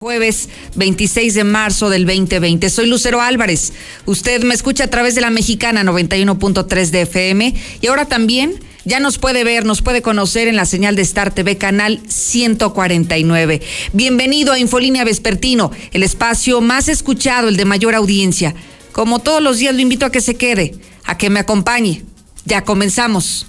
Jueves 26 de marzo del 2020. Soy Lucero Álvarez. Usted me escucha a través de la mexicana 91.3 de FM y ahora también ya nos puede ver, nos puede conocer en la señal de Star TV canal 149. Bienvenido a Infolínea Vespertino, el espacio más escuchado, el de mayor audiencia. Como todos los días lo invito a que se quede, a que me acompañe. Ya comenzamos.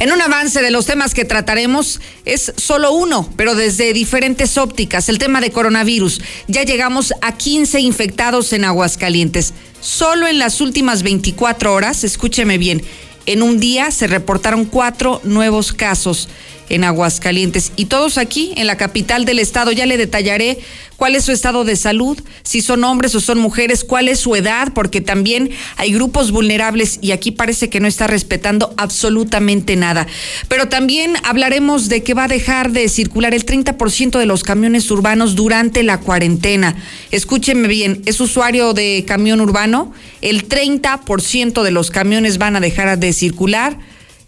En un avance de los temas que trataremos es solo uno, pero desde diferentes ópticas, el tema de coronavirus. Ya llegamos a 15 infectados en Aguascalientes. Solo en las últimas 24 horas, escúcheme bien, en un día se reportaron cuatro nuevos casos en Aguascalientes y todos aquí en la capital del estado. Ya le detallaré cuál es su estado de salud, si son hombres o son mujeres, cuál es su edad, porque también hay grupos vulnerables y aquí parece que no está respetando absolutamente nada. Pero también hablaremos de que va a dejar de circular el 30% de los camiones urbanos durante la cuarentena. Escúcheme bien, ¿es usuario de camión urbano? El 30% de los camiones van a dejar de circular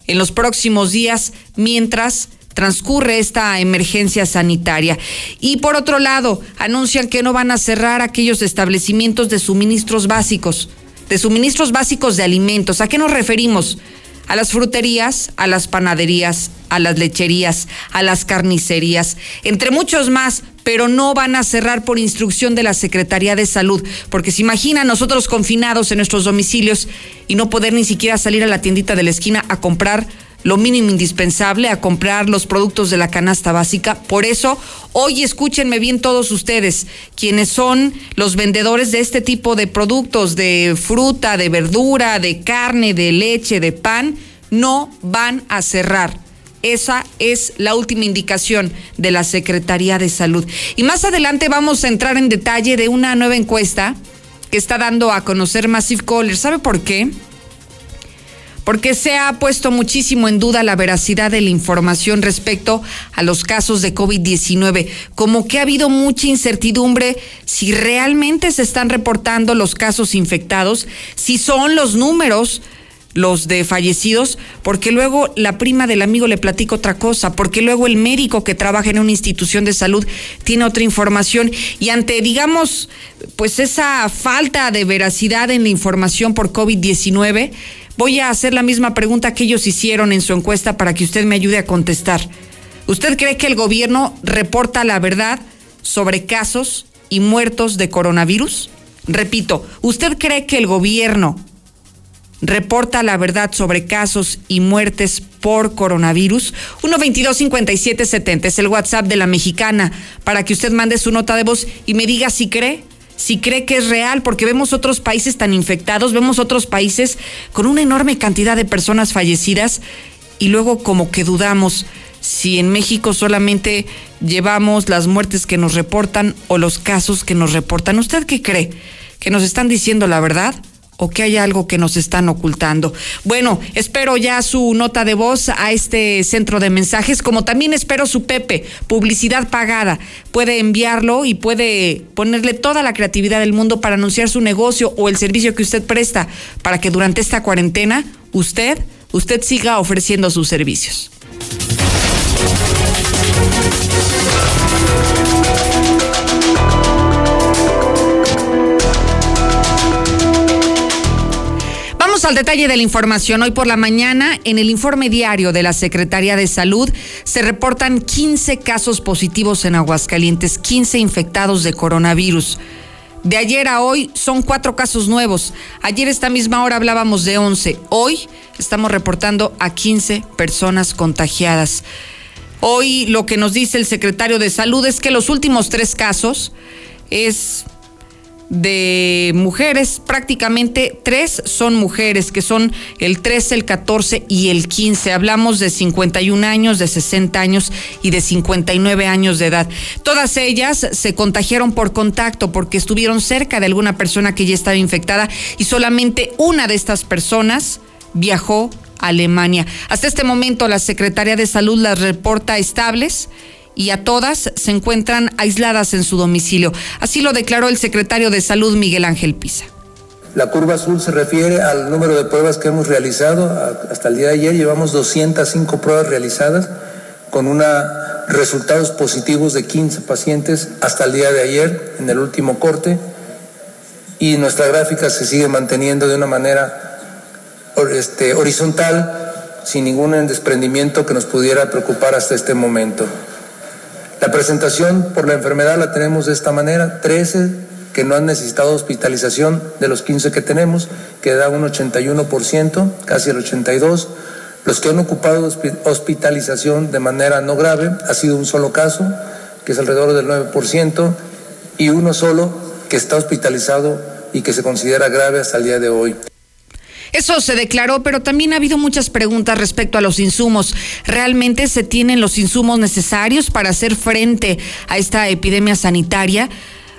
en los próximos días mientras transcurre esta emergencia sanitaria. Y por otro lado, anuncian que no van a cerrar aquellos establecimientos de suministros básicos, de suministros básicos de alimentos. ¿A qué nos referimos? A las fruterías, a las panaderías, a las lecherías, a las carnicerías, entre muchos más, pero no van a cerrar por instrucción de la Secretaría de Salud, porque se imagina nosotros confinados en nuestros domicilios y no poder ni siquiera salir a la tiendita de la esquina a comprar lo mínimo indispensable a comprar los productos de la canasta básica. Por eso, hoy escúchenme bien todos ustedes, quienes son los vendedores de este tipo de productos, de fruta, de verdura, de carne, de leche, de pan, no van a cerrar. Esa es la última indicación de la Secretaría de Salud. Y más adelante vamos a entrar en detalle de una nueva encuesta que está dando a conocer Massive Caller. ¿Sabe por qué? Porque se ha puesto muchísimo en duda la veracidad de la información respecto a los casos de COVID-19, como que ha habido mucha incertidumbre si realmente se están reportando los casos infectados, si son los números los de fallecidos, porque luego la prima del amigo le platica otra cosa, porque luego el médico que trabaja en una institución de salud tiene otra información. Y ante, digamos, pues esa falta de veracidad en la información por COVID-19, Voy a hacer la misma pregunta que ellos hicieron en su encuesta para que usted me ayude a contestar. ¿Usted cree que el gobierno reporta la verdad sobre casos y muertos de coronavirus? Repito, ¿usted cree que el gobierno reporta la verdad sobre casos y muertes por coronavirus. 122-5770 es el WhatsApp de la mexicana para que usted mande su nota de voz y me diga si cree si cree que es real, porque vemos otros países tan infectados, vemos otros países con una enorme cantidad de personas fallecidas y luego como que dudamos si en México solamente llevamos las muertes que nos reportan o los casos que nos reportan. ¿Usted qué cree? ¿Que nos están diciendo la verdad? O que hay algo que nos están ocultando. Bueno, espero ya su nota de voz a este centro de mensajes, como también espero su Pepe, publicidad pagada. Puede enviarlo y puede ponerle toda la creatividad del mundo para anunciar su negocio o el servicio que usted presta para que durante esta cuarentena usted, usted siga ofreciendo sus servicios. Al detalle de la información. Hoy por la mañana, en el informe diario de la Secretaría de Salud, se reportan 15 casos positivos en Aguascalientes, 15 infectados de coronavirus. De ayer a hoy son cuatro casos nuevos. Ayer esta misma hora hablábamos de 11. Hoy estamos reportando a 15 personas contagiadas. Hoy lo que nos dice el secretario de Salud es que los últimos tres casos es de mujeres, prácticamente tres son mujeres, que son el 13, el 14 y el 15. Hablamos de 51 años, de 60 años y de 59 años de edad. Todas ellas se contagiaron por contacto porque estuvieron cerca de alguna persona que ya estaba infectada y solamente una de estas personas viajó a Alemania. Hasta este momento la Secretaría de Salud las reporta estables y a todas se encuentran aisladas en su domicilio. Así lo declaró el secretario de Salud Miguel Ángel Pisa. La curva azul se refiere al número de pruebas que hemos realizado. Hasta el día de ayer llevamos 205 pruebas realizadas con una, resultados positivos de 15 pacientes hasta el día de ayer en el último corte y nuestra gráfica se sigue manteniendo de una manera este, horizontal sin ningún desprendimiento que nos pudiera preocupar hasta este momento. La presentación por la enfermedad la tenemos de esta manera, 13 que no han necesitado hospitalización de los 15 que tenemos, que da un 81%, casi el 82%. Los que han ocupado hospitalización de manera no grave ha sido un solo caso, que es alrededor del 9%, y uno solo que está hospitalizado y que se considera grave hasta el día de hoy. Eso se declaró, pero también ha habido muchas preguntas respecto a los insumos. ¿Realmente se tienen los insumos necesarios para hacer frente a esta epidemia sanitaria?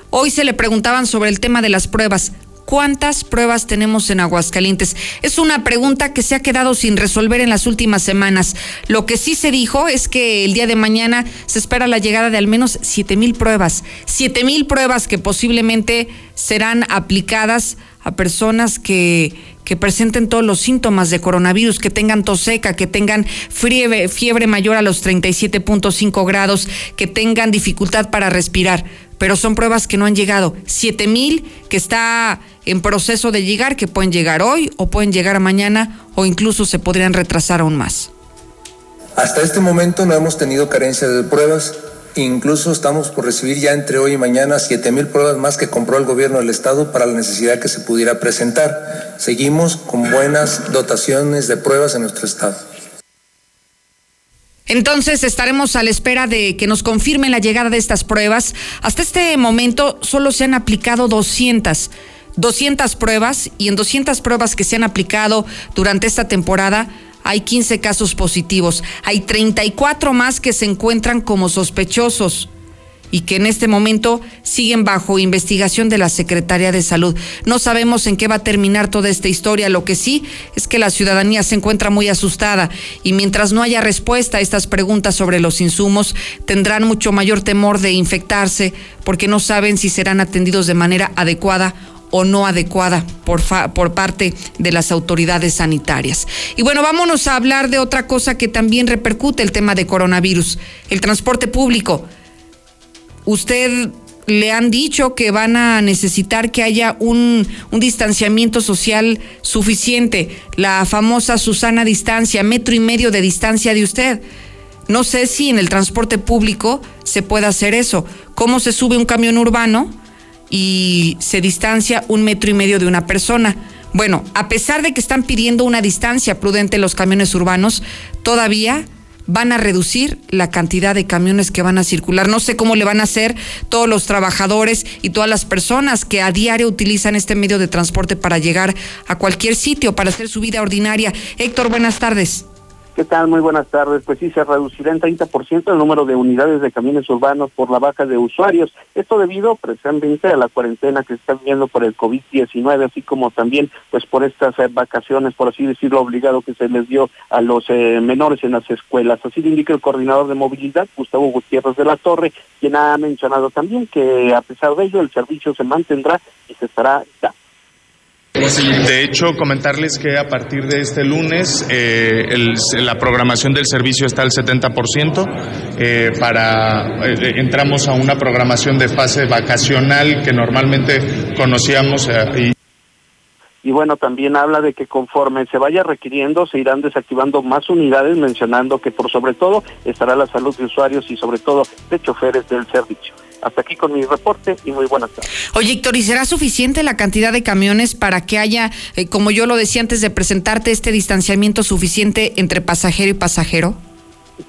Hoy se le preguntaban sobre el tema de las pruebas. ¿Cuántas pruebas tenemos en Aguascalientes? Es una pregunta que se ha quedado sin resolver en las últimas semanas. Lo que sí se dijo es que el día de mañana se espera la llegada de al menos siete mil pruebas. Siete mil pruebas que posiblemente serán aplicadas a personas que, que presenten todos los síntomas de coronavirus, que tengan tos seca, que tengan fiebre, fiebre mayor a los 37.5 grados, que tengan dificultad para respirar pero son pruebas que no han llegado. Siete mil que está en proceso de llegar, que pueden llegar hoy o pueden llegar mañana o incluso se podrían retrasar aún más. Hasta este momento no hemos tenido carencia de pruebas. Incluso estamos por recibir ya entre hoy y mañana siete mil pruebas más que compró el gobierno del estado para la necesidad que se pudiera presentar. Seguimos con buenas dotaciones de pruebas en nuestro estado. Entonces estaremos a la espera de que nos confirmen la llegada de estas pruebas. Hasta este momento solo se han aplicado 200. 200 pruebas y en 200 pruebas que se han aplicado durante esta temporada hay 15 casos positivos. Hay 34 más que se encuentran como sospechosos y que en este momento siguen bajo investigación de la Secretaría de Salud. No sabemos en qué va a terminar toda esta historia. Lo que sí es que la ciudadanía se encuentra muy asustada y mientras no haya respuesta a estas preguntas sobre los insumos, tendrán mucho mayor temor de infectarse porque no saben si serán atendidos de manera adecuada o no adecuada por, por parte de las autoridades sanitarias. Y bueno, vámonos a hablar de otra cosa que también repercute el tema de coronavirus, el transporte público usted le han dicho que van a necesitar que haya un, distanciamiento social suficiente, la famosa Susana distancia, metro y medio de distancia de usted. No sé si en el transporte público se puede hacer eso. ¿Cómo se sube un camión urbano y se distancia un metro y medio de una persona? Bueno, a pesar de que están pidiendo una distancia prudente los camiones urbanos, todavía van a reducir la cantidad de camiones que van a circular. No sé cómo le van a hacer todos los trabajadores y todas las personas que a diario utilizan este medio de transporte para llegar a cualquier sitio, para hacer su vida ordinaria. Héctor, buenas tardes. ¿Qué tal? Muy buenas tardes. Pues sí, se reducirá en 30% el número de unidades de camiones urbanos por la baja de usuarios. Esto debido precisamente a la cuarentena que se está viviendo por el COVID-19, así como también pues por estas eh, vacaciones, por así decirlo, obligado que se les dio a los eh, menores en las escuelas. Así lo indica el coordinador de movilidad, Gustavo Gutiérrez de la Torre, quien ha mencionado también que a pesar de ello el servicio se mantendrá y se estará de hecho, comentarles que a partir de este lunes eh, la programación del servicio está al 70%. Eh, para, eh, entramos a una programación de fase vacacional que normalmente conocíamos. y y bueno, también habla de que conforme se vaya requiriendo, se irán desactivando más unidades, mencionando que por sobre todo estará la salud de usuarios y sobre todo de choferes del servicio. Hasta aquí con mi reporte y muy buenas tardes. Oye, Héctor, ¿y será suficiente la cantidad de camiones para que haya, eh, como yo lo decía antes de presentarte, este distanciamiento suficiente entre pasajero y pasajero?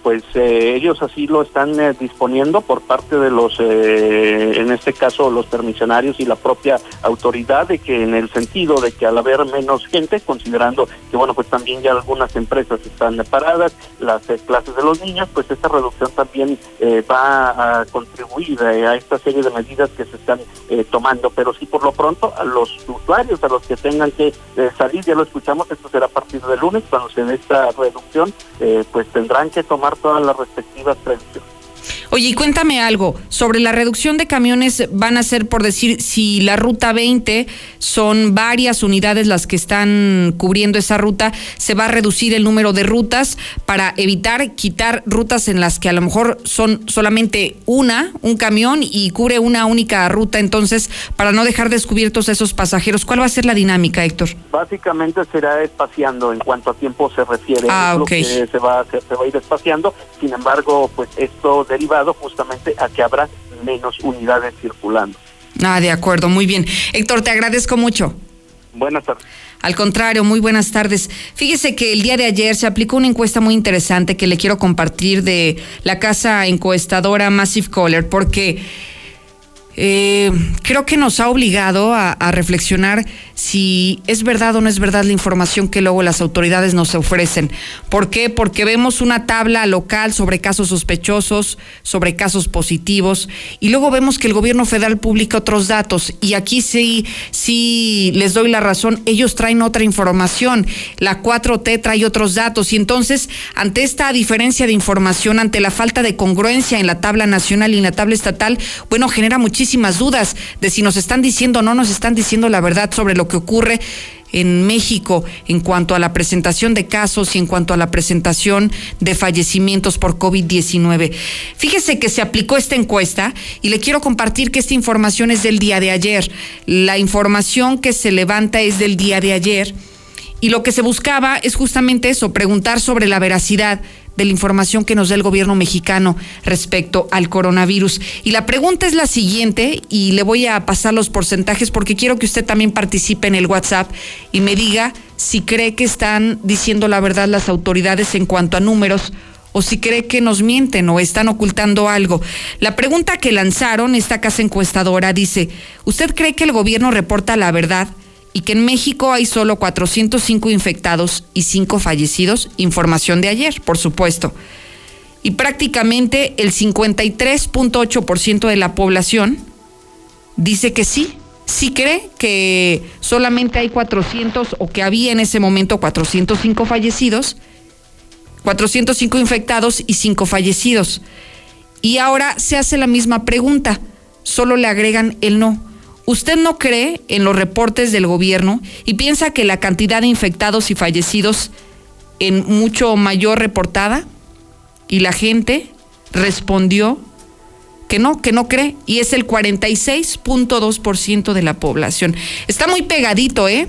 Pues eh, ellos así lo están eh, disponiendo por parte de los, eh, en este caso, los permisionarios y la propia autoridad, de que en el sentido de que al haber menos gente, considerando que, bueno, pues también ya algunas empresas están paradas, las clases de los niños, pues esta reducción también va a contribuir a esta serie de medidas que se están tomando, pero sí por lo pronto a los usuarios, a los que tengan que salir, ya lo escuchamos, esto será a partir del lunes, cuando se dé esta reducción, pues tendrán que tomar todas las respectivas previsiones. Oye, y cuéntame algo sobre la reducción de camiones. Van a ser, por decir, si la ruta 20 son varias unidades las que están cubriendo esa ruta, se va a reducir el número de rutas para evitar quitar rutas en las que a lo mejor son solamente una, un camión y cubre una única ruta. Entonces, para no dejar descubiertos esos pasajeros, ¿cuál va a ser la dinámica, Héctor? Básicamente será espaciando en cuanto a tiempo se refiere. Ah, que se va, se, se va a ir espaciando. Sin embargo, pues esto derivado justamente a que habrá menos unidades circulando. Ah, de acuerdo, muy bien. Héctor, te agradezco mucho. Buenas tardes. Al contrario, muy buenas tardes. Fíjese que el día de ayer se aplicó una encuesta muy interesante que le quiero compartir de la casa encuestadora Massive Caller, porque eh, creo que nos ha obligado a, reflexionar si es verdad o no es verdad la información que luego las autoridades nos ofrecen. ¿Por qué? Porque vemos una tabla local sobre casos sospechosos, sobre casos positivos, y luego vemos que el gobierno federal publica otros datos. Y aquí sí, sí les doy la razón, ellos traen otra información. La 4T trae otros datos. Y entonces, ante esta diferencia de información, ante la falta de congruencia en la tabla nacional y en la tabla estatal, bueno, genera muchísimo dudas de si nos están diciendo o no nos están diciendo la verdad sobre lo que ocurre en México en cuanto a la presentación de casos y en cuanto a la presentación de fallecimientos por COVID-19. Fíjese que se aplicó esta encuesta y le quiero compartir que esta información es del día de ayer. La información que se levanta es del día de ayer y lo que se buscaba es justamente eso, preguntar sobre la veracidad de la información que nos da el gobierno mexicano respecto al coronavirus. Y la pregunta es la siguiente, y le voy a pasar los porcentajes porque quiero que usted también participe en el WhatsApp y me diga si cree que están diciendo la verdad las autoridades en cuanto a números o si cree que nos mienten o están ocultando algo. La pregunta que lanzaron esta casa encuestadora dice, ¿usted cree que el gobierno reporta la verdad? Y que en México hay solo 405 infectados y 5 fallecidos, información de ayer, por supuesto. Y prácticamente el 53.8% de la población dice que sí, sí cree que solamente hay 400 o que había en ese momento 405 fallecidos, 405 infectados y 5 fallecidos. Y ahora se hace la misma pregunta, solo le agregan el no. ¿Usted no cree en los reportes del gobierno y piensa que la cantidad de infectados y fallecidos en mucho mayor reportada? Y la gente respondió que no, que no cree, y es el 46.2% de la población. Está muy pegadito, ¿eh?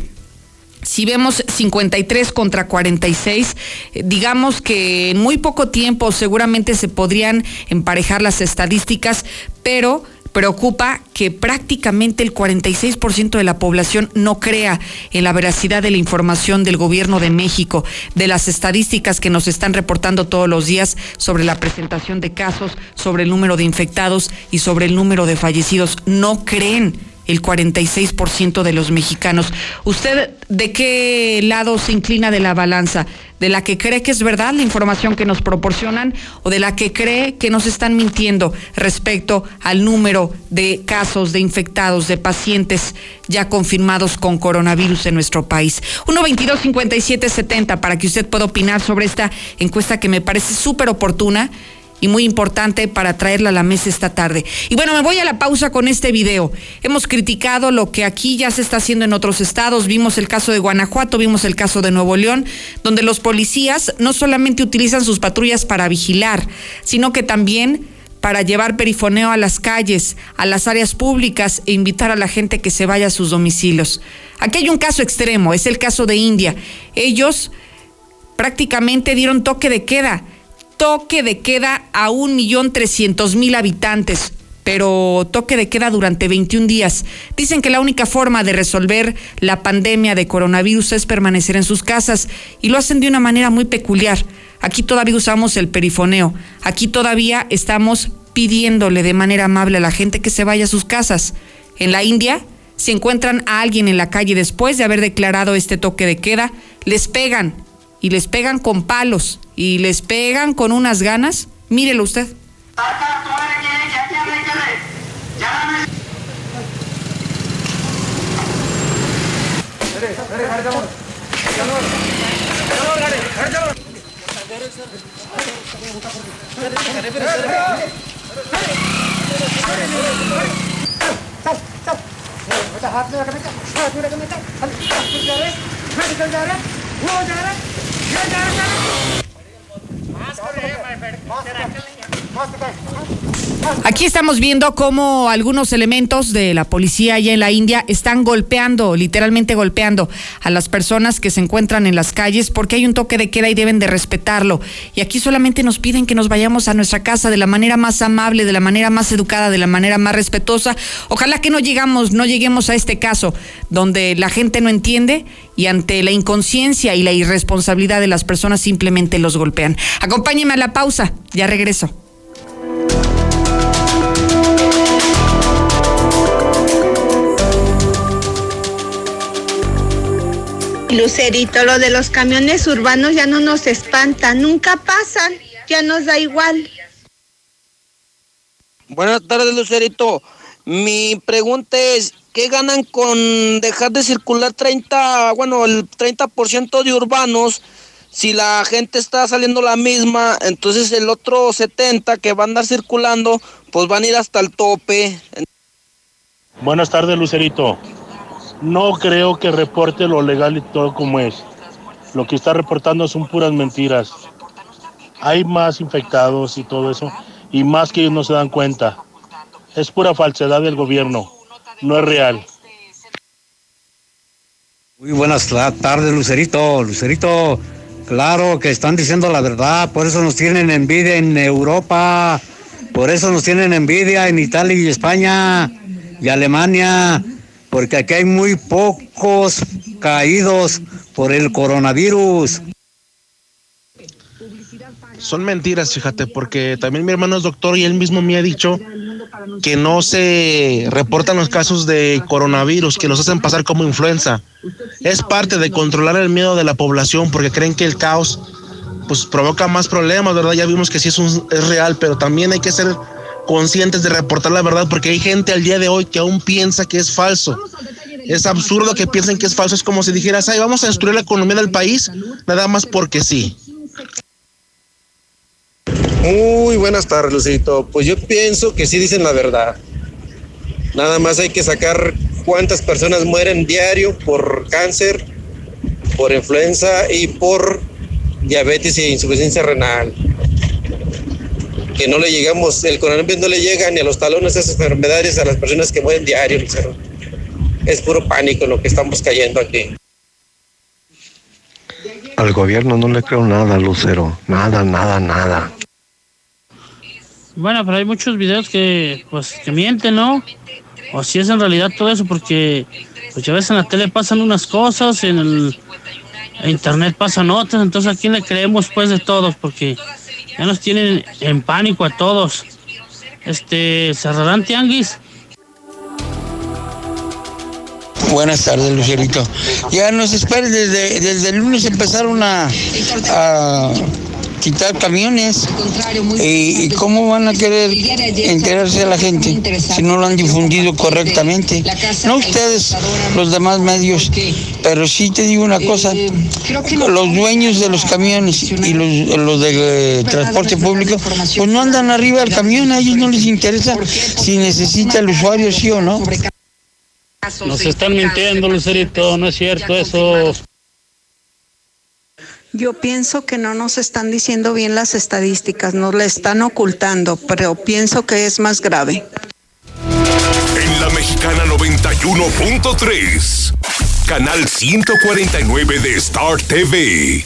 Si vemos 53 contra 46, eh, digamos que en muy poco tiempo seguramente se podrían emparejar las estadísticas, pero preocupa que prácticamente el 46% de la población no crea en la veracidad de la información del gobierno de México, de las estadísticas que nos están reportando todos los días sobre la presentación de casos, sobre el número de infectados y sobre el número de fallecidos. No creen el 46% de los mexicanos. ¿Usted de qué lado se inclina de la balanza? ¿De la que cree que es verdad la información que nos proporcionan o de la que cree que nos están mintiendo respecto al número de casos de infectados, de pacientes ya confirmados con coronavirus en nuestro país? 122-5770 para que usted pueda opinar sobre esta encuesta que me parece súper oportuna y muy importante para traerla a la mesa esta tarde. Y bueno, me voy a la pausa con este video. Hemos criticado lo que aquí ya se está haciendo en otros estados. Vimos el caso de Guanajuato, vimos el caso de Nuevo León, donde los policías no solamente utilizan sus patrullas para vigilar, sino que también para llevar perifoneo a las calles, a las áreas públicas e invitar a la gente que se vaya a sus domicilios. Aquí hay un caso extremo, es el caso de India. Ellos prácticamente dieron toque de queda toque de queda a un millón trescientos mil habitantes pero toque de queda durante 21 días. Dicen que la única forma de resolver la pandemia de coronavirus es permanecer en sus casas y lo hacen de una manera muy peculiar. Aquí todavía usamos el perifoneo, aquí todavía estamos pidiéndole de manera amable a la gente que se vaya a sus casas. En la India, si encuentran a alguien en la calle después de haber declarado este toque de queda, les pegan y les pegan con palos y les pegan con unas ganas, mírelo usted. Mask mask Aquí estamos viendo cómo algunos elementos de la policía allá en la India están golpeando, literalmente golpeando a las personas que se encuentran en las calles porque hay un toque de queda y deben de respetarlo. Y aquí solamente nos piden que nos vayamos a nuestra casa de la manera más amable, de la manera más educada, de la manera más respetuosa. Ojalá que no llegamos, no lleguemos a este caso donde la gente no entiende y ante la inconsciencia y la irresponsabilidad de las personas simplemente los golpean. Acompáñeme a la pausa, ya regreso. Lucerito, lo de los camiones urbanos ya no nos espanta, nunca pasan, ya nos da igual. Buenas tardes, Lucerito. Mi pregunta es, ¿qué ganan con dejar de circular 30, bueno, el 30% de urbanos? Si la gente está saliendo la misma, entonces el otro 70 que va a andar circulando, pues van a ir hasta el tope. Buenas tardes, Lucerito. No creo que reporte lo legal y todo como es. Lo que está reportando son puras mentiras. Hay más infectados y todo eso, y más que ellos no se dan cuenta. Es pura falsedad del gobierno, no es real. Muy buenas tardes, Lucerito. Lucerito, claro que están diciendo la verdad, por eso nos tienen envidia en Europa, por eso nos tienen envidia en Italia y España y Alemania, porque aquí hay muy pocos caídos por el coronavirus. Son mentiras, fíjate, porque también mi hermano es doctor y él mismo me ha dicho que no se reportan los casos de coronavirus, que los hacen pasar como influenza. Es parte de controlar el miedo de la población porque creen que el caos pues provoca más problemas, ¿verdad? Ya vimos que sí es, un, es real, pero también hay que ser conscientes de reportar la verdad porque hay gente al día de hoy que aún piensa que es falso. Es absurdo que piensen que es falso, es como si dijeras, ay, vamos a destruir la economía del país, nada más porque sí. Muy buenas tardes, Lucito. Pues yo pienso que sí dicen la verdad. Nada más hay que sacar cuántas personas mueren diario por cáncer, por influenza y por diabetes e insuficiencia renal. Que no le llegamos, el coronavirus no le llega ni a los talones de esas enfermedades a las personas que mueren diario, Lucero. Es puro pánico lo que estamos cayendo aquí. Al gobierno no le creo nada, Lucero. Nada, nada, nada. Bueno, pero hay muchos videos que, pues, que mienten, ¿no? O si es en realidad todo eso, porque, pues, ya ves en la tele pasan unas cosas, en el en internet pasan otras, entonces a quién le creemos, pues, de todos, porque ya nos tienen en pánico a todos. Este, cerrarán tianguis. Buenas tardes, Lucerito. Ya nos esperes, desde, desde el lunes empezaron a, a quitar camiones. ¿Y cómo van a querer enterarse a la gente si no lo han difundido correctamente? No ustedes, los demás medios, pero sí te digo una cosa, los dueños de los camiones y los, los de eh, transporte público, pues no andan arriba del camión, a ellos no les interesa si necesita el usuario sí o no. Nos están mintiendo, Lucerito, no es cierto eso. Yo pienso que no nos están diciendo bien las estadísticas, nos la están ocultando, pero pienso que es más grave. En la Mexicana 91.3, canal 149 de Star TV.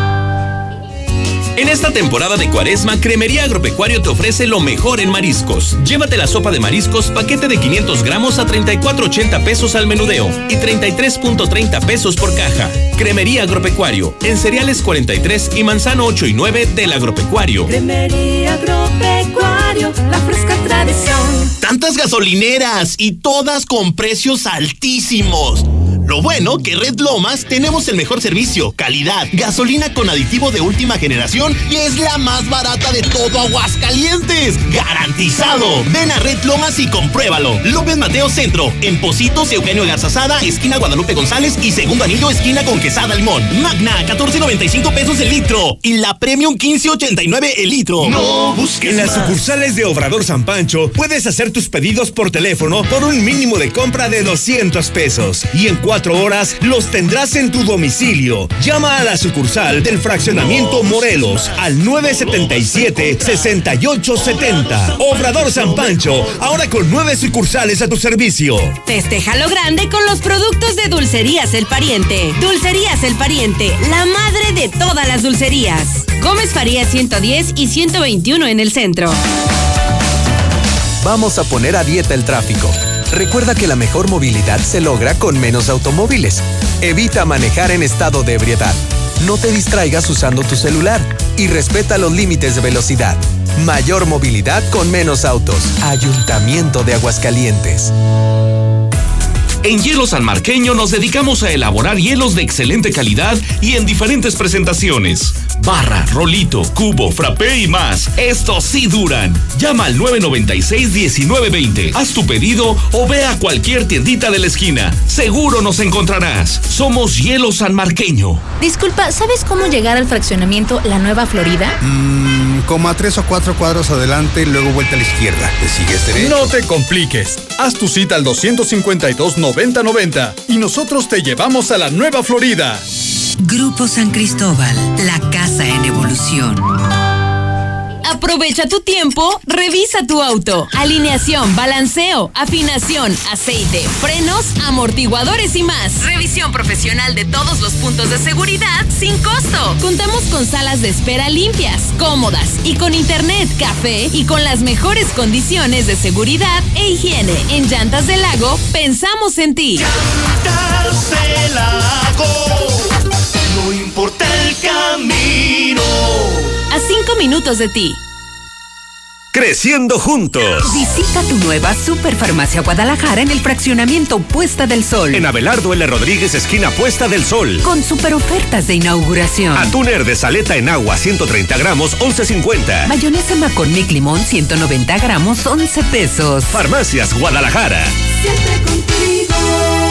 En esta temporada de cuaresma, Cremería Agropecuario te ofrece lo mejor en mariscos. Llévate la sopa de mariscos, paquete de 500 gramos a 34.80 pesos al menudeo y 33.30 pesos por caja. Cremería Agropecuario, en cereales 43 y manzano 8 y 9 del Agropecuario. Cremería Agropecuario, la fresca tradición. Tantas gasolineras y todas con precios altísimos. Lo bueno que Red Lomas tenemos el mejor servicio, calidad, gasolina con aditivo de última generación y es la más barata de todo Aguascalientes. ¡Garantizado! Ven a Red Lomas y compruébalo. López Mateo Centro, en Positos, Eugenio Garzazada, esquina Guadalupe González y segundo anillo, esquina con Quesada Limón. Magna, 14.95 pesos el litro. Y la Premium, 15.89 el litro. No busques En las sucursales de Obrador San Pancho puedes hacer tus pedidos por teléfono por un mínimo de compra de 200 pesos. Y en cuatro horas los tendrás en tu domicilio. Llama a la sucursal del fraccionamiento Morelos al 977-6870. Obrador San Pancho, ahora con nueve sucursales a tu servicio. Festeja lo grande con los productos de Dulcerías El Pariente. Dulcerías El Pariente, la madre de todas las dulcerías. Gómez Faría 110 y 121 en el centro. Vamos a poner a dieta el tráfico. Recuerda que la mejor movilidad se logra con menos automóviles. Evita manejar en estado de ebriedad. No te distraigas usando tu celular y respeta los límites de velocidad. Mayor movilidad con menos autos. Ayuntamiento de Aguascalientes. En Hielo San Marqueño nos dedicamos a elaborar hielos de excelente calidad y en diferentes presentaciones. Barra, rolito, cubo, frappé y más. Estos sí duran. Llama al 996-1920. Haz tu pedido o ve a cualquier tiendita de la esquina. Seguro nos encontrarás. Somos Hielo San Marqueño. Disculpa, ¿sabes cómo llegar al fraccionamiento La Nueva Florida? Mmm, como a tres o cuatro cuadros adelante, luego vuelta a la izquierda. ¿Te sigues derecho? No te compliques. Haz tu cita al 252 9090 y nosotros te llevamos a la Nueva Florida. Grupo San Cristóbal, la casa en evolución. Aprovecha tu tiempo, revisa tu auto. Alineación, balanceo, afinación, aceite, frenos, amortiguadores y más. Revisión profesional de todos los puntos de seguridad sin costo. Contamos con salas de espera limpias, cómodas y con internet, café y con las mejores condiciones de seguridad e higiene. En Llantas del Lago, pensamos en ti. Llantas del Lago, no importa el camino. A cinco minutos de ti. Creciendo juntos. Visita tu nueva Superfarmacia Guadalajara en el fraccionamiento Puesta del Sol. En Abelardo L. Rodríguez, esquina Puesta del Sol. Con super ofertas de inauguración. Atún de saleta en agua, 130 gramos, 11.50. Mayonesa Macornic Limón, 190 gramos, 11 pesos. Farmacias Guadalajara. Siempre contigo.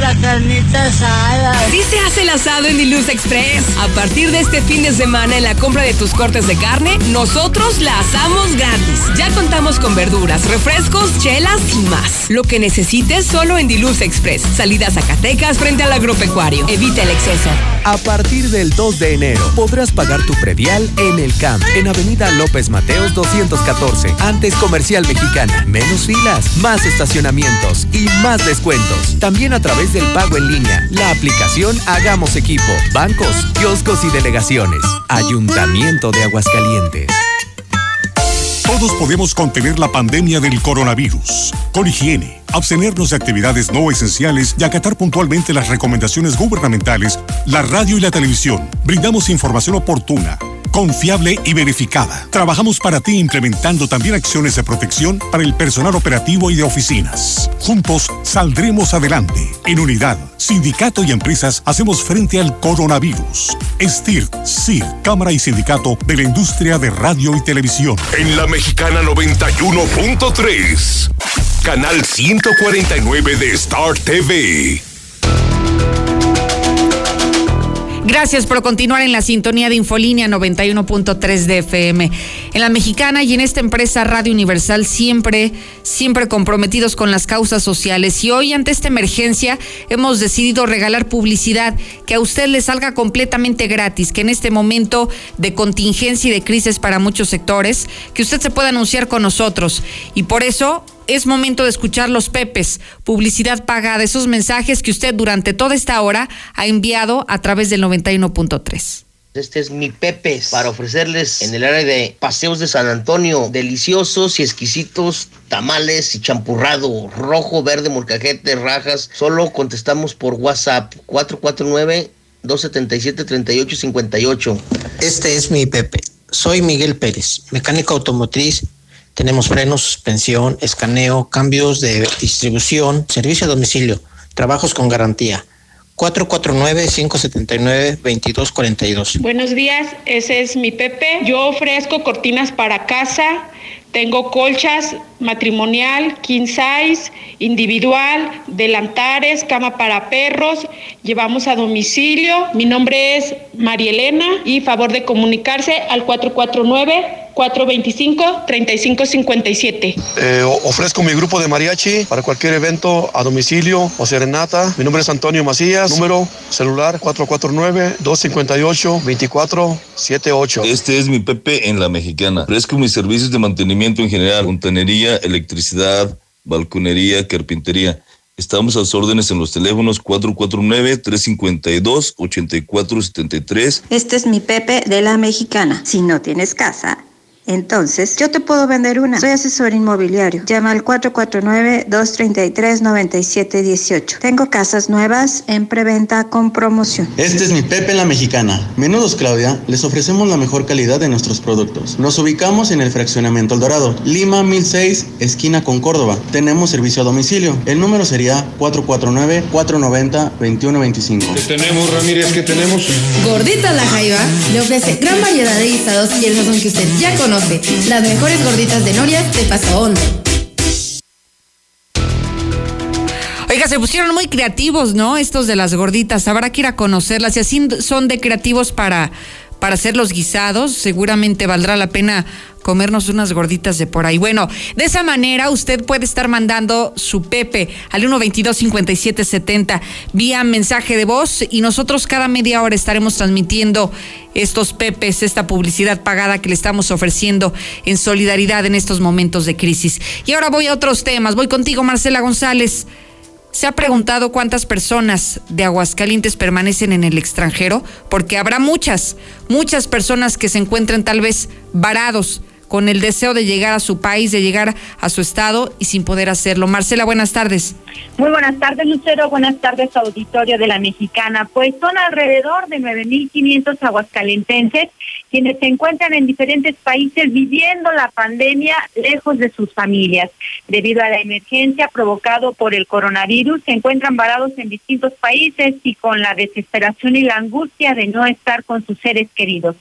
La carnita asada. Sí se hace el asado en Diluz Express. A partir de este fin de semana en la compra de tus cortes de carne, nosotros la asamos gratis. Ya contamos con verduras, refrescos, chelas y más. Lo que necesites solo en Diluz Express. Salida Zacatecas frente al agropecuario. Evita el exceso. A partir del 2 de enero podrás pagar tu predial en el CAMP, en Avenida López Mateos 214, antes Comercial Mexicana. Menos filas, más estacionamientos y más descuentos. También a del pago en línea, la aplicación Hagamos Equipo, bancos, kioscos y delegaciones. Ayuntamiento de Aguascalientes. Todos podemos contener la pandemia del coronavirus. Con higiene, abstenernos de actividades no esenciales y acatar puntualmente las recomendaciones gubernamentales, la radio y la televisión brindamos información oportuna confiable y verificada. Trabajamos para ti implementando también acciones de protección para el personal operativo y de oficinas. Juntos saldremos adelante. En unidad, sindicato y empresas hacemos frente al coronavirus. STIR, CIR, Cámara y Sindicato de la Industria de Radio y Televisión. En la Mexicana 91.3, canal 149 de Star TV. Gracias por continuar en la sintonía de Infolínea 91.3 de FM. En la mexicana y en esta empresa Radio Universal siempre, siempre comprometidos con las causas sociales. Y hoy ante esta emergencia hemos decidido regalar publicidad que a usted le salga completamente gratis, que en este momento de contingencia y de crisis para muchos sectores, que usted se pueda anunciar con nosotros. Y por eso es momento de escuchar los Pepes, publicidad pagada, esos mensajes que usted durante toda esta hora ha enviado a través del 91.3. Este es mi Pepes para ofrecerles en el área de Paseos de San Antonio deliciosos y exquisitos tamales y champurrado rojo, verde, molcajete, rajas. Solo contestamos por WhatsApp 449 277 3858. Este es mi Pepe. Soy Miguel Pérez, mecánico automotriz tenemos frenos, suspensión, escaneo, cambios de distribución, servicio a domicilio, trabajos con garantía. 449-579-2242. Buenos días, ese es mi Pepe. Yo ofrezco cortinas para casa, tengo colchas matrimonial, king size, individual, delantares, cama para perros, llevamos a domicilio. Mi nombre es María Elena y favor de comunicarse al 449 425-3557. Eh, ofrezco mi grupo de mariachi para cualquier evento a domicilio o serenata. Mi nombre es Antonio Macías, número celular 449-258-2478. Este es mi Pepe en la mexicana. Ofrezco mis servicios de mantenimiento en general, fontanería, electricidad, balconería, carpintería. Estamos a sus órdenes en los teléfonos 449-352-8473. Este es mi Pepe de la Mexicana. Si no tienes casa, Entonces, yo te puedo vender una. Soy asesor inmobiliario. Llama al 449-233-9718. Tengo casas nuevas en preventa con promoción. Este es mi Pepe en la Mexicana. Menudos Claudia, les ofrecemos la mejor calidad de nuestros productos. Nos ubicamos en el fraccionamiento El Dorado, Lima 1006, esquina con Córdoba. Tenemos servicio a domicilio. El número sería 449-490-2125. ¿Qué tenemos, Ramírez? ¿Qué tenemos? Gordita La Jaiba le ofrece gran variedad de guisados y el sazón que usted ya conoce. Las mejores gorditas de Norias de Paso Hondo. Oiga, se pusieron muy creativos, ¿no? Estos de las gorditas. Habrá que ir a conocerlas. Y así son de creativos para, para hacer los guisados. Seguramente valdrá la pena comernos unas gorditas de por ahí. Bueno, de esa manera usted puede estar mandando su Pepe al 122-5770 vía mensaje de voz y nosotros cada media hora estaremos transmitiendo estos Pepes, esta publicidad pagada que le estamos ofreciendo en solidaridad en estos momentos de crisis. Y ahora voy a otros temas. Voy contigo, Marcela González. ¿Se ha preguntado cuántas personas de Aguascalientes permanecen en el extranjero? Porque habrá muchas, muchas personas que se encuentran tal vez varados con el deseo de llegar a su país, de llegar a su estado y sin poder hacerlo. Marcela, buenas tardes. Muy buenas tardes, Lucero. Buenas tardes, auditorio de la Mexicana. Pues son alrededor de 9.500 aguascalentenses quienes se encuentran en diferentes países viviendo la pandemia lejos de sus familias. Debido a la emergencia provocado por el coronavirus, se encuentran varados en distintos países y con la desesperación y la angustia de no estar con sus seres queridos.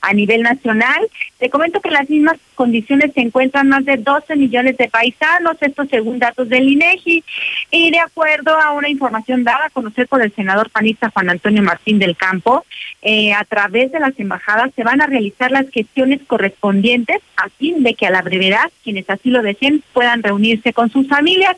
A nivel nacional, te comento que las mismas condiciones se encuentran más de 12 millones de paisanos, esto según datos del INEGI, y de acuerdo a una información dada a conocer por el senador panista Juan Antonio Martín del Campo, eh, a través de las embajadas se van a realizar las gestiones correspondientes a fin de que a la brevedad quienes así lo deseen puedan reunirse con sus familias.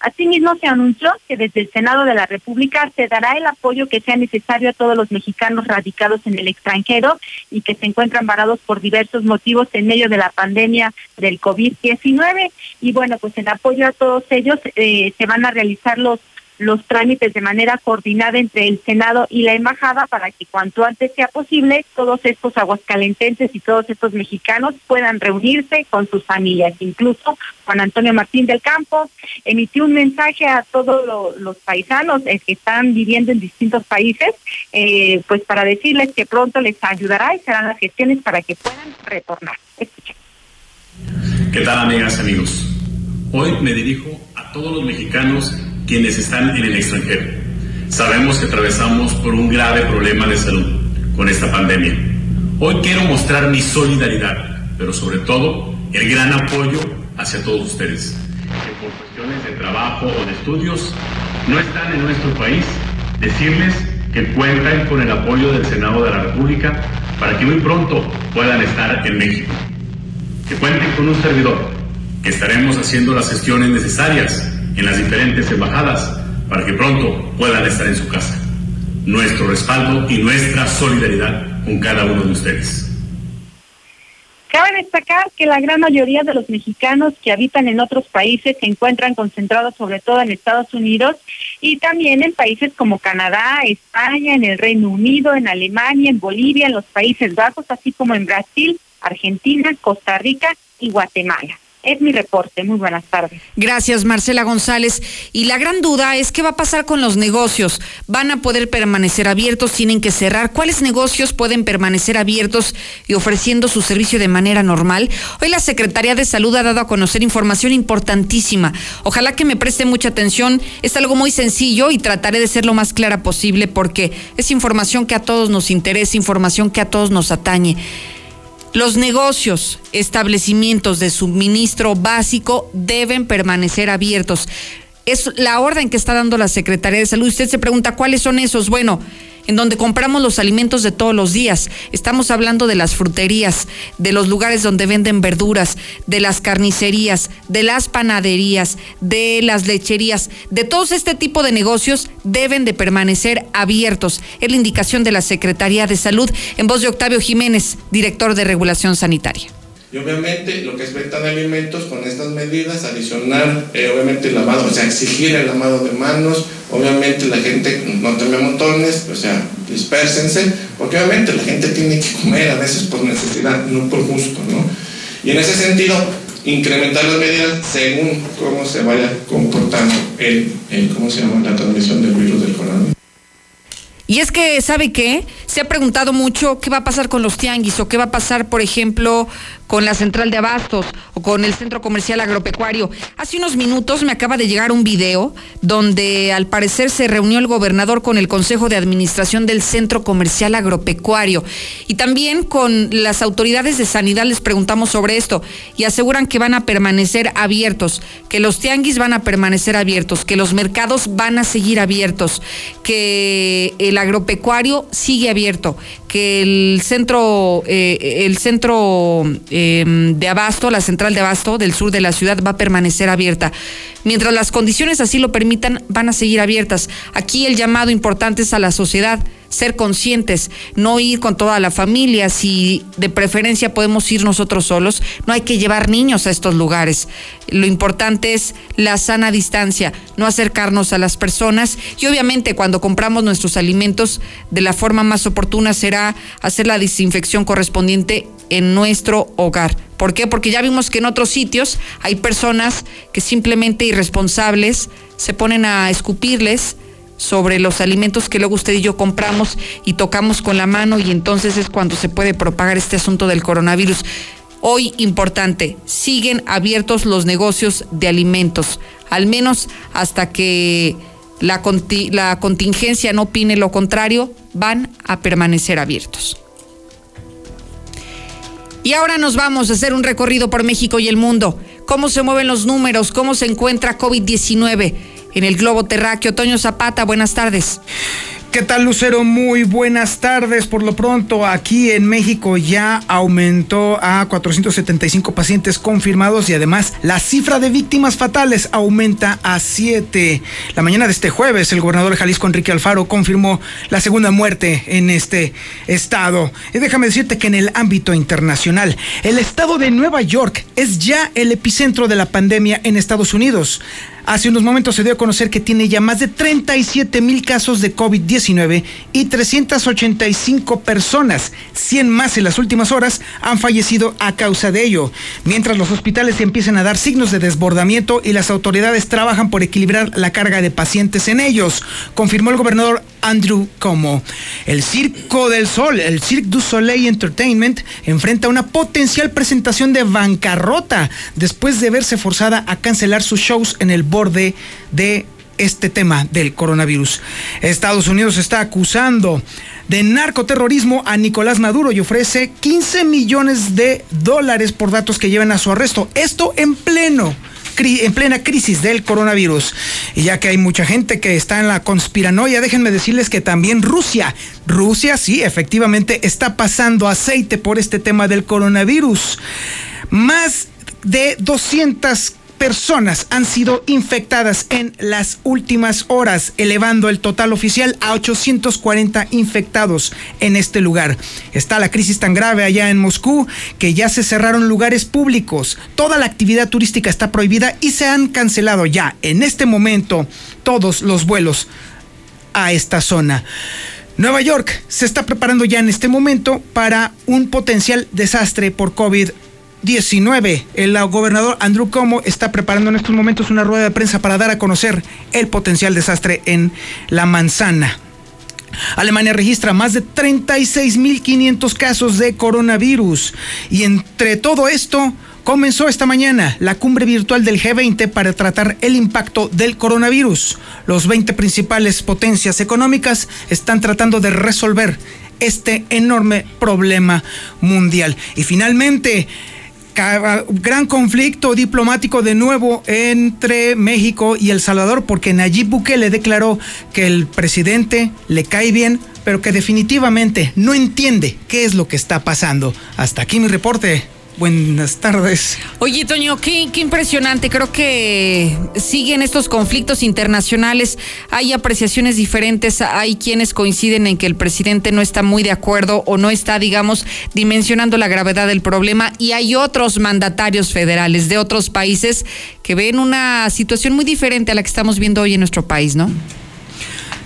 Asimismo, se anunció que desde el Senado de la República se dará el apoyo que sea necesario a todos los mexicanos radicados en el extranjero y que se encuentran varados por diversos motivos en medio de la pandemia del COVID-19. Y bueno, pues en apoyo a todos ellos eh, se van a realizar los los trámites de manera coordinada entre el Senado y la Embajada para que cuanto antes sea posible todos estos aguascalentenses y todos estos mexicanos puedan reunirse con sus familias. Incluso Juan Antonio Martín del Campo emitió un mensaje a todos los paisanos eh, que están viviendo en distintos países, eh, pues para decirles que pronto les ayudará y serán las gestiones para que puedan retornar. ¿Qué tal amigas, amigos? Hoy me dirijo a todos los mexicanos quienes están en el extranjero. Sabemos que atravesamos por un grave problema de salud con esta pandemia. Hoy quiero mostrar mi solidaridad, pero sobre todo el gran apoyo hacia todos ustedes, que por cuestiones de trabajo o de estudios no están en nuestro país. Decirles que cuentan con el apoyo del Senado de la República para que muy pronto puedan estar en México. Que cuenten con un servidor, estaremos haciendo las gestiones necesarias en las diferentes embajadas para que pronto puedan estar en su casa. Nuestro respaldo y nuestra solidaridad con cada uno de ustedes. Cabe destacar que la gran mayoría de los mexicanos que habitan en otros países se encuentran concentrados sobre todo en Estados Unidos y también en países como Canadá, España, en el Reino Unido, en Alemania, en Bolivia, en los Países Bajos, así como en Brasil, Argentina, Costa Rica y Guatemala. Es mi reporte. Muy buenas tardes. Gracias, Marcela González. Y la gran duda es qué va a pasar con los negocios. ¿Van a poder permanecer abiertos? ¿Tienen que cerrar? ¿Cuáles negocios pueden permanecer abiertos y ofreciendo su servicio de manera normal? Hoy la Secretaría de Salud ha dado a conocer información importantísima. Ojalá que me preste mucha atención. Es algo muy sencillo y trataré de ser lo más clara posible porque es información que a todos nos interesa, información que a todos nos atañe. Los negocios, establecimientos de suministro básico deben permanecer abiertos. Es la orden que está dando la Secretaría de Salud. Usted se pregunta cuáles son esos. Bueno, en donde compramos los alimentos de todos los días. Estamos hablando de las fruterías, de los lugares donde venden verduras, de las carnicerías, de las panaderías, de las lecherías, de todos este tipo de negocios deben de permanecer abiertos. Es la indicación de la Secretaría de Salud en voz de Octavio Jiménez, director de Regulación Sanitaria. Y obviamente lo que es venta de alimentos con estas medidas, adicionar eh, obviamente el lavado, o sea, exigir el lavado de manos, obviamente la gente no tome montones, o sea, dispérsense, porque obviamente la gente tiene que comer a veces por necesidad, no por gusto, ¿no? Y en ese sentido, incrementar las medidas según cómo se vaya comportando el, el ¿cómo se llama? la transmisión del virus del coronavirus. Y es que, ¿sabe qué? Se ha preguntado mucho qué va a pasar con los tianguis o qué va a pasar, por ejemplo, con la central de abastos o con el centro comercial agropecuario. Hace unos minutos me acaba de llegar un video donde al parecer se reunió el gobernador con el Consejo de Administración del Centro Comercial Agropecuario y también con las autoridades de sanidad les preguntamos sobre esto y aseguran que van a permanecer abiertos, que los tianguis van a permanecer abiertos, que los mercados van a seguir abiertos, que el agropecuario sigue abierto, que el centro, eh, el centro eh, de abasto, la central de abasto del sur de la ciudad va a permanecer abierta. Mientras las condiciones así lo permitan, van a seguir abiertas. Aquí el llamado importante es a la sociedad ser conscientes, no ir con toda la familia, si de preferencia podemos ir nosotros solos, no hay que llevar niños a estos lugares. Lo importante es la sana distancia, no acercarnos a las personas y obviamente cuando compramos nuestros alimentos de la forma más oportuna será hacer la desinfección correspondiente en nuestro hogar. ¿Por qué? Porque ya vimos que en otros sitios hay personas que simplemente irresponsables se ponen a escupirles sobre los alimentos que luego usted y yo compramos y tocamos con la mano y entonces es cuando se puede propagar este asunto del coronavirus. Hoy importante, siguen abiertos los negocios de alimentos, al menos hasta que la, la contingencia no opine lo contrario, van a permanecer abiertos. Y ahora nos vamos a hacer un recorrido por México y el mundo. ¿Cómo se mueven los números? ¿Cómo se encuentra COVID-19? En el globo terráqueo. Toño Zapata, buenas tardes. ¿Qué tal Lucero? Muy buenas tardes. Por lo pronto, aquí en México ya aumentó a 475 pacientes confirmados y además la cifra de víctimas fatales aumenta a 7. La mañana de este jueves, el gobernador Jalisco, Enrique Alfaro, confirmó la segunda muerte en este estado. Y déjame decirte que en el ámbito internacional, el estado de Nueva York es ya el epicentro de la pandemia en Estados Unidos. Hace unos momentos se dio a conocer que tiene ya más de 37 mil casos de COVID-19 y 385 personas, 100 más en las últimas horas, han fallecido a causa de ello. Mientras los hospitales empiezan a dar signos de desbordamiento y las autoridades trabajan por equilibrar la carga de pacientes en ellos, confirmó el gobernador Andrew Como. El Circo del Sol, el Cirque du Soleil Entertainment, enfrenta una potencial presentación de bancarrota después de verse forzada a cancelar sus shows en el borde de este tema del coronavirus. Estados Unidos está acusando de narcoterrorismo a Nicolás Maduro y ofrece 15 millones de dólares por datos que lleven a su arresto. Esto en pleno en plena crisis del coronavirus. Y ya que hay mucha gente que está en la conspiranoia, déjenme decirles que también Rusia, Rusia sí, efectivamente está pasando aceite por este tema del coronavirus. Más de 200 personas han sido infectadas en las últimas horas, elevando el total oficial a 840 infectados en este lugar. Está la crisis tan grave allá en Moscú que ya se cerraron lugares públicos, toda la actividad turística está prohibida y se han cancelado ya en este momento todos los vuelos a esta zona. Nueva York se está preparando ya en este momento para un potencial desastre por COVID 19. El gobernador Andrew Como está preparando en estos momentos una rueda de prensa para dar a conocer el potencial desastre en la manzana. Alemania registra más de 36.500 casos de coronavirus y entre todo esto comenzó esta mañana la cumbre virtual del G20 para tratar el impacto del coronavirus. Los 20 principales potencias económicas están tratando de resolver este enorme problema mundial. Y finalmente, gran conflicto diplomático de nuevo entre México y El Salvador porque Nayib Bukele declaró que el presidente le cae bien, pero que definitivamente no entiende qué es lo que está pasando. Hasta aquí mi reporte. Buenas tardes. Oye, Toño, qué, qué, impresionante. Creo que siguen estos conflictos internacionales. Hay apreciaciones diferentes. Hay quienes coinciden en que el presidente no está muy de acuerdo o no está, digamos, dimensionando la gravedad del problema. Y hay otros mandatarios federales de otros países que ven una situación muy diferente a la que estamos viendo hoy en nuestro país, ¿no?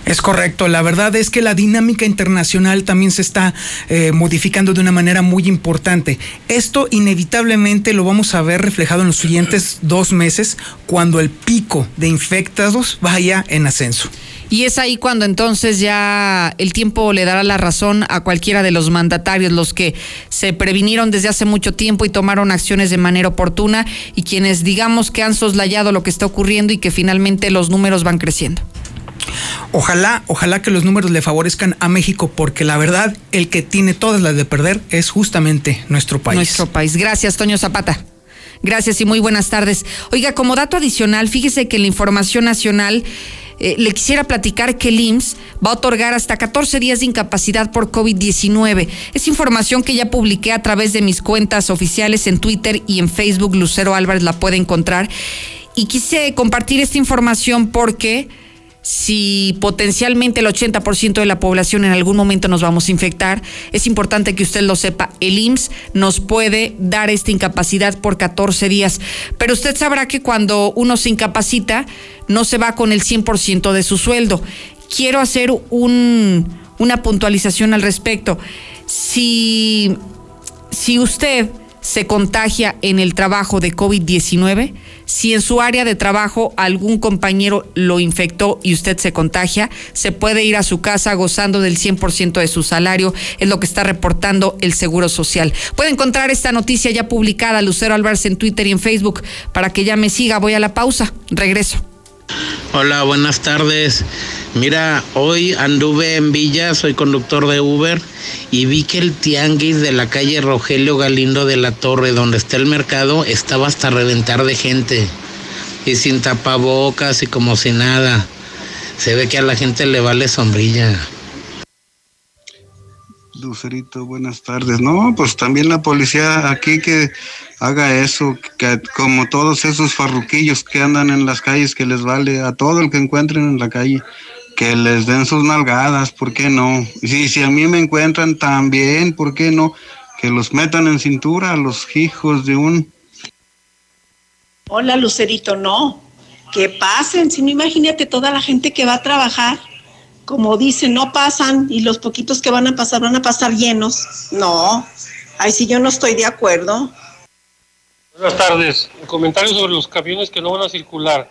Es correcto, la verdad es que la dinámica internacional también se está eh, modificando de una manera muy importante. Esto inevitablemente lo vamos a ver reflejado en los siguientes dos meses cuando el pico de infectados vaya en ascenso. Y es ahí cuando entonces ya el tiempo le dará la razón a cualquiera de los mandatarios, los que se previnieron desde hace mucho tiempo y tomaron acciones de manera oportuna y quienes digamos que han soslayado lo que está ocurriendo y que finalmente los números van creciendo. Ojalá, ojalá que los números le favorezcan a México, porque la verdad, el que tiene todas las de perder es justamente nuestro país. Nuestro país. Gracias, Toño Zapata. Gracias y muy buenas tardes. Oiga, como dato adicional, fíjese que la información nacional eh, le quisiera platicar que el IMSS va a otorgar hasta 14 días de incapacidad por COVID-19. Es información que ya publiqué a través de mis cuentas oficiales en Twitter y en Facebook. Lucero Álvarez la puede encontrar. Y quise compartir esta información porque si potencialmente el 80% de la población en algún momento nos vamos a infectar, es importante que usted lo sepa. El IMSS nos puede dar esta incapacidad por 14 días, pero usted sabrá que cuando uno se incapacita, no se va con el 100% de su sueldo. Quiero hacer un, una puntualización al respecto. Si, si usted se contagia en el trabajo de COVID-19, si en su área de trabajo algún compañero lo infectó y usted se contagia, se puede ir a su casa gozando del 100% de su salario, es lo que está reportando el Seguro Social. Puede encontrar esta noticia ya publicada, Lucero Álvarez en Twitter y en Facebook, para que ya me siga. Voy a la pausa, regreso. Hola, buenas tardes. Mira, hoy anduve en Villa, soy conductor de Uber y vi que el tianguis de la calle Rogelio Galindo de la Torre, donde está el mercado, estaba hasta reventar de gente y sin tapabocas y como si nada. Se ve que a la gente le vale sombrilla. Lucerito, buenas tardes. No, pues también la policía aquí que haga eso, que como todos esos farruquillos que andan en las calles, que les vale a todo el que encuentren en la calle, que les den sus nalgadas, ¿por qué no? Y si, a mí me encuentran también, ¿por qué no? Que los metan en cintura a los hijos de un... Hola, Lucerito, no. Que pasen, si no imagínate toda la gente que va a trabajar como dicen, no pasan y los poquitos que van a pasar van a pasar llenos. No, ahí sí yo no estoy de acuerdo. Buenas tardes. Un comentario sobre los camiones que no van a circular.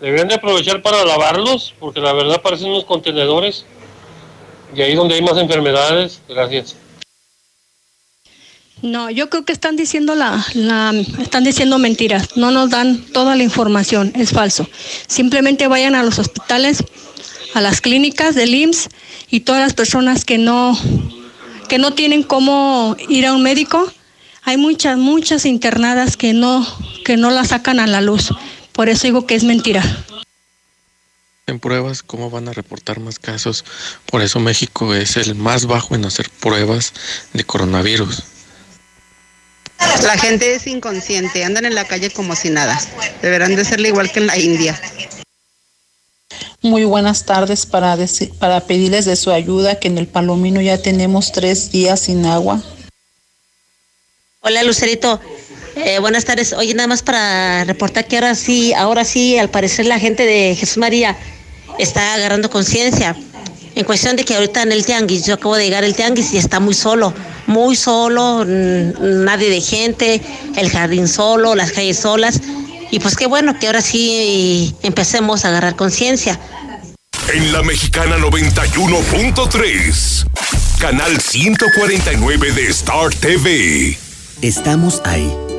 Deberían de aprovechar para lavarlos, porque la verdad parecen unos contenedores. Y ahí donde hay más enfermedades. Gracias. No, yo creo que están diciendo la, están diciendo mentiras. No nos dan toda la información, es falso. Simplemente vayan a los hospitales, a las clínicas del IMSS y todas las personas que no, que no tienen cómo ir a un médico. Hay muchas, muchas internadas que no, que no la sacan a la luz. Por eso digo que es mentira. En pruebas, ¿cómo van a reportar más casos? Por eso México es el más bajo en hacer pruebas de coronavirus. La gente es inconsciente, andan en la calle como si nada. Deberán de serle igual que en la India. Muy buenas tardes para, para pedirles de su ayuda que en el Palomino ya tenemos tres días sin agua. Hola Lucerito, eh, buenas tardes. Oye, nada más para reportar que ahora sí, ahora sí, al parecer la gente de Jesús María está agarrando conciencia. En cuestión de que ahorita en el tianguis, yo acabo de llegar al tianguis y está muy solo, muy solo, nadie de gente, el jardín solo, las calles solas. Y pues qué bueno que ahora sí empecemos a agarrar conciencia. En la Mexicana 91.3, canal 149 de Star TV. Estamos ahí.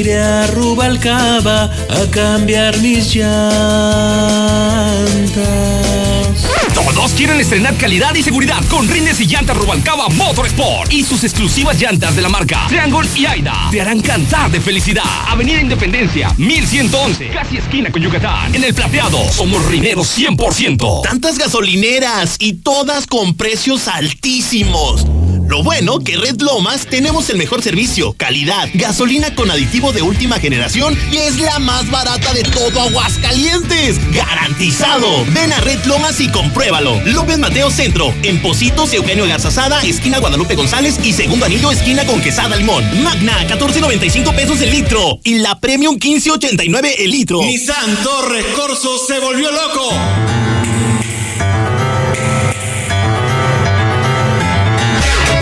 iré a Rubalcaba a cambiar mis llantas. Todos quieren estrenar calidad y seguridad con rines y llantas Rubalcaba Motorsport y sus exclusivas llantas de la marca Triangle y Aida te harán cantar de felicidad. Avenida Independencia, 1111, casi esquina con Yucatán. En el plateado, somos rineros 100%. Tantas gasolineras y todas con precios altísimos. Lo bueno que Red Lomas tenemos el mejor servicio, calidad, gasolina con aditivo de última generación y es la más barata de todo Aguascalientes. ¡Garantizado! Ven a Red Lomas y compruébalo. López Mateo Centro, en Positos, Eugenio Garzazada, esquina Guadalupe González y segundo anillo, esquina con Quesada Limón. Magna, 14.95 pesos el litro. Y la Premium, 15.89 el litro. Nissan Torres Corso se volvió loco.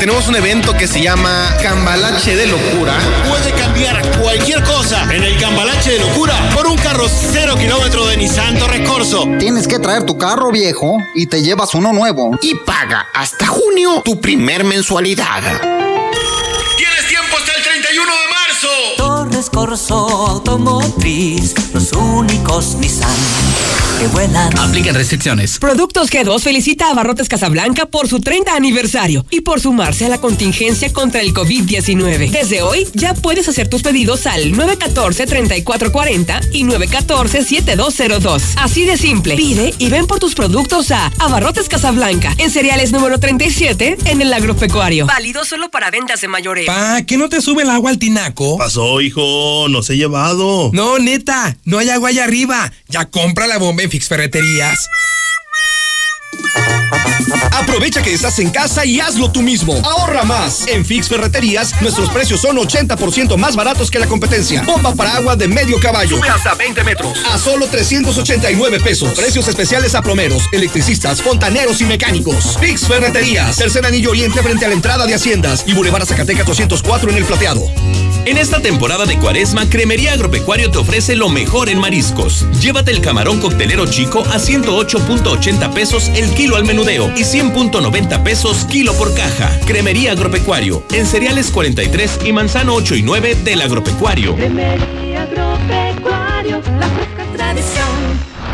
Tenemos un evento que se llama Cambalache de Locura. Puede cambiar cualquier cosa en el Cambalache de Locura por un carro cero kilómetro de Nissan Torres Corso. Tienes que traer tu carro viejo y te llevas uno nuevo. Y paga hasta junio tu primer mensualidad. Tienes tiempo hasta el 31 de marzo. Torres Corso Automotriz, los únicos Nissan que vuelan. Aplican restricciones. Productos G2 felicita a Barrotes Casablanca por su 30 aniversario y por sumarse a la contingencia contra el COVID-19. Desde hoy ya puedes hacer tus pedidos al 914-3440 y 914-7202. Así de simple. Pide y ven por tus productos a Abarrotes Casablanca en cereales número 37 en el agropecuario. Válido solo para ventas de mayoreo. Pa, ¿que no te sube el agua al tinaco? Pasó, hijo, no se he llevado. No, neta, no hay agua allá arriba. Ya compra la bomba Fix Ferreterías. Aprovecha que estás en casa y hazlo tú mismo. Ahorra más. En Fix Ferreterías, nuestros precios son 80% más baratos que la competencia. Bomba para agua de medio caballo. Sube hasta 20 metros. A solo 389 pesos. Precios especiales a plomeros, electricistas, fontaneros y mecánicos. Fix Ferreterías. Tercer anillo oriente frente a la entrada de Haciendas. Y Boulevard Zacatecas 204 en el plateado. En esta temporada de cuaresma, Cremería Agropecuario te ofrece lo mejor en mariscos. Llévate el camarón coctelero chico a 108.80 pesos el kilo al menudeo y 100.90 pesos kilo por caja. Cremería Agropecuario, en cereales 43 y manzano 8 y 9 del Agropecuario. Cremería Agropecuario, la fresca tradición.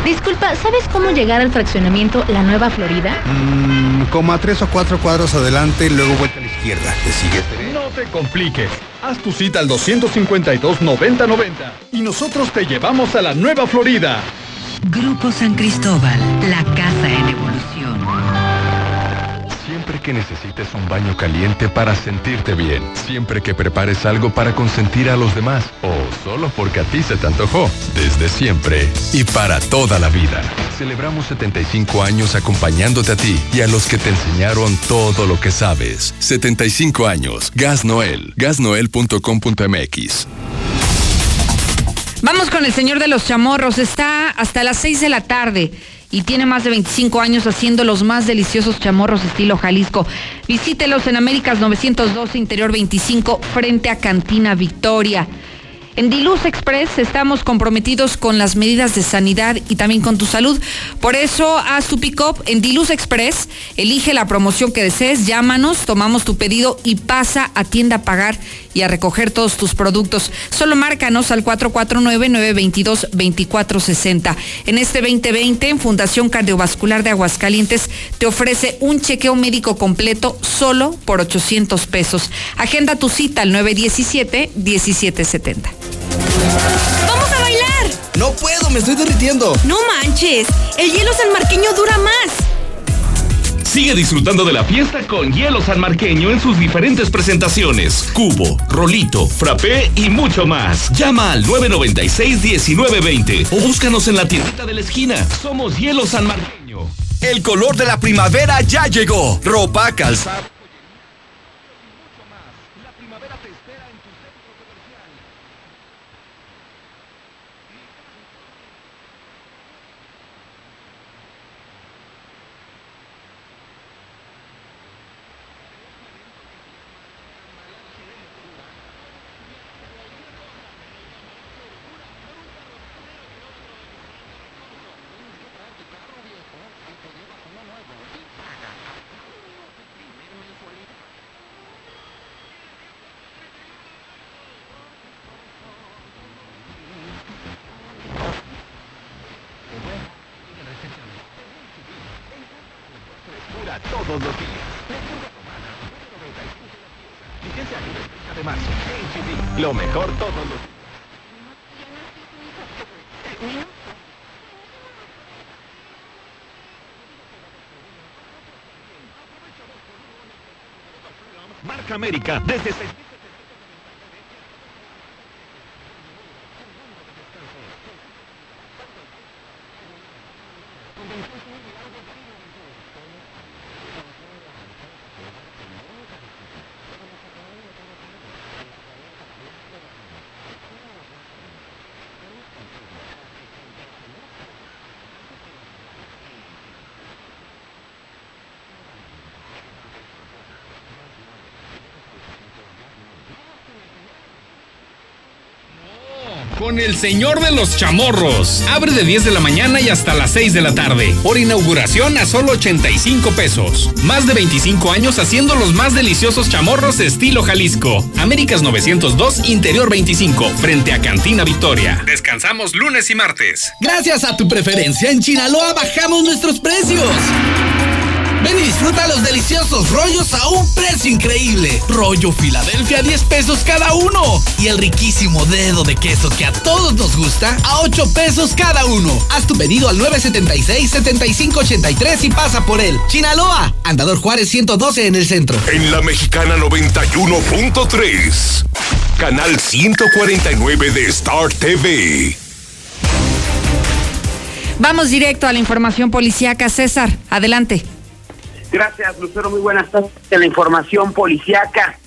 Disculpa, ¿sabes cómo llegar al fraccionamiento La Nueva Florida? Mmm, como a tres o cuatro cuadros adelante, luego vuelta a la izquierda. ¿Te sigues? No te compliques. Haz tu cita al 252-9090 y nosotros te llevamos a la Nueva Florida. Grupo San Cristóbal, la casa en evolución. Que necesites un baño caliente para sentirte bien, siempre que prepares algo para consentir a los demás o solo porque a ti se te antojó, desde siempre y para toda la vida. Celebramos 75 años acompañándote a ti y a los que te enseñaron todo lo que sabes. 75 años. Gas Noel. Gasnoel.com.mx. Vamos con el señor de los chamorros. Está hasta las 6 de la tarde y tiene más de 25 años haciendo los más deliciosos chamorros estilo Jalisco. Visítelos en Américas 912, Interior 25, frente a Cantina Victoria. En Diluz Express estamos comprometidos con las medidas de sanidad y también con tu salud. Por eso, haz tu pick-up en Diluz Express, elige la promoción que desees, llámanos, tomamos tu pedido y pasa a tienda a pagar y a recoger todos tus productos. Solo márcanos al 449-922-2460. En este 2020, en Fundación Cardiovascular de Aguascalientes te ofrece un chequeo médico completo solo por 800 pesos. Agenda tu cita al 917-1770. ¡Vamos a bailar! No puedo, me estoy derritiendo. No manches, el hielo sanmarqueño dura más. Sigue disfrutando de la fiesta con Hielo Sanmarqueño en sus diferentes presentaciones. Cubo, rolito, frappé y mucho más. Llama al 996-1920 o búscanos en la tiendita de la esquina. Somos Hielo Sanmarqueño. El color de la primavera ya llegó. Ropa, calzado. Todos los días. de marzo. Lo mejor todos los días. Marca América desde 6 el señor de los chamorros. Abre de 10 de la mañana y hasta las 6 de la tarde. Por inauguración a solo 85 pesos. Más de 25 años haciendo los más deliciosos chamorros estilo Jalisco. Américas 902, Interior 25, frente a Cantina Victoria. Descansamos lunes y martes. Gracias a tu preferencia en Chinaloa bajamos nuestros precios. Ven y disfruta los deliciosos rollos a un precio increíble. Rollo Filadelfia a 10 pesos cada uno. Y el riquísimo dedo de queso que a todos nos gusta a 8 pesos cada uno. Haz tu pedido al 976-7583 y pasa por él. Chinaloa, Andador Juárez 112 en el centro. En la mexicana 91.3. Canal 149 de Star TV. Vamos directo a la información policíaca. César, adelante. Gracias, Lucero. Muy buenas tardes. En la información policiaca.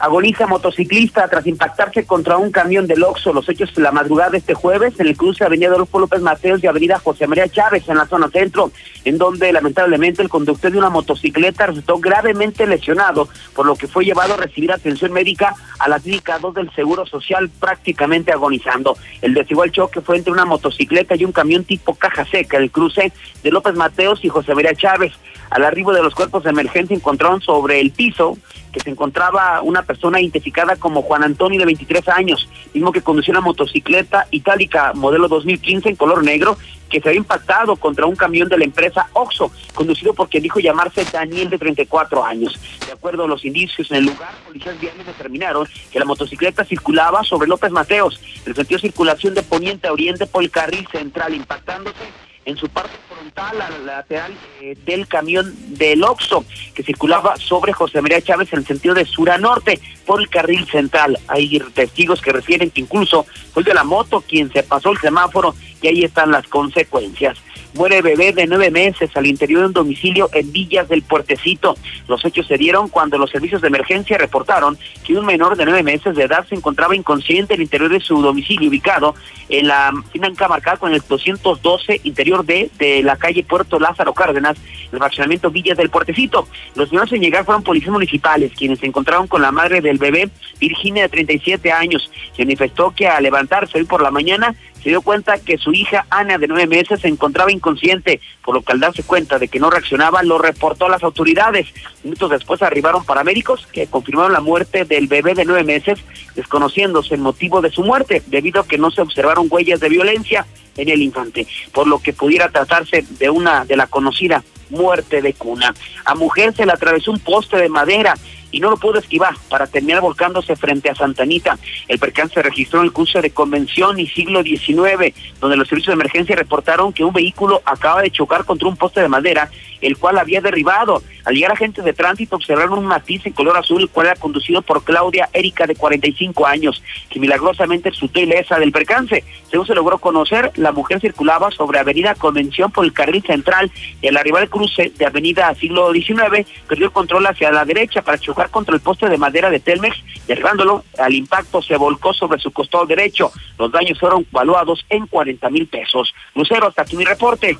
Agoniza motociclista tras impactarse contra un camión del Oxxo. Los hechos de la madrugada de este jueves en el cruce de Avenida Adolfo López Mateos y Avenida José María Chávez en la zona centro, en donde lamentablemente el conductor de una motocicleta resultó gravemente lesionado, por lo que fue llevado a recibir atención médica a la clínica 2 del Seguro Social prácticamente agonizando. El desigual choque fue entre una motocicleta y un camión tipo caja seca, el cruce de López Mateos y José María Chávez. Al arribo de los cuerpos de emergencia encontraron sobre el piso que se encontraba una persona identificada como Juan Antonio de 23 años, mismo que conducía una motocicleta itálica modelo 2015 en color negro que se había impactado contra un camión de la empresa Oxo, conducido por quien dijo llamarse Daniel de 34 años. De acuerdo a los indicios en el lugar, policías viales determinaron que la motocicleta circulaba sobre López Mateos, en el sentido de circulación de poniente a oriente por el carril central, impactándose en su parte frontal, a la lateral eh, del camión del Oxo, que circulaba sobre José María Chávez en el sentido de sur a norte, por el carril central. Hay testigos que refieren que incluso fue de la moto quien se pasó el semáforo y ahí están las consecuencias. Muere bebé de nueve meses al interior de un domicilio en Villas del Puertecito. Los hechos se dieron cuando los servicios de emergencia reportaron que un menor de nueve meses de edad se encontraba inconsciente en el interior de su domicilio ubicado en la finca marcada con el 212 interior de, de la calle Puerto Lázaro Cárdenas, el fraccionamiento Villas del Puertecito. Los primeros en llegar fueron policías municipales, quienes se encontraron con la madre del bebé, Virginia de 37 años, que manifestó que al levantarse hoy por la mañana se dio cuenta que su hija Ana de nueve meses se encontraba inconsciente, por lo que al darse cuenta de que no reaccionaba lo reportó a las autoridades. Minutos después arribaron paramédicos que confirmaron la muerte del bebé de nueve meses, desconociéndose el motivo de su muerte, debido a que no se observaron huellas de violencia en el infante, por lo que pudiera tratarse de una de la conocida muerte de cuna. A mujer se le atravesó un poste de madera y no lo pudo esquivar para terminar volcándose frente a Santanita. El percance se registró en el curso de convención y siglo XIX, donde los servicios de emergencia reportaron que un vehículo acaba de chocar contra un poste de madera, el cual había derribado. Al llegar agentes de tránsito observaron un matiz en color azul, el cual era conducido por Claudia Erika, de 45 años, que milagrosamente resultó ilesa del percance. Según se logró conocer, la mujer circulaba sobre Avenida Convención por el carril central y al arribar al cruce de Avenida Siglo XIX, perdió el control hacia la derecha para chocar contra el poste de madera de Telmex, derribándolo. Al impacto se volcó sobre su costado derecho. Los daños fueron valuados en 40 mil pesos. Lucero, hasta aquí mi reporte.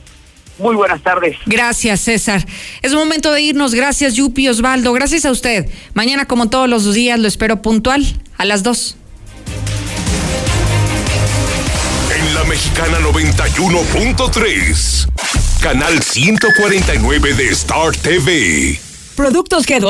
Muy buenas tardes. Gracias, César. Es momento de irnos. Gracias, Yupi Osvaldo. Gracias a usted. Mañana, como todos los días, lo espero puntual a las 2. En la mexicana 91.3, canal 149 de Star TV. Productos G2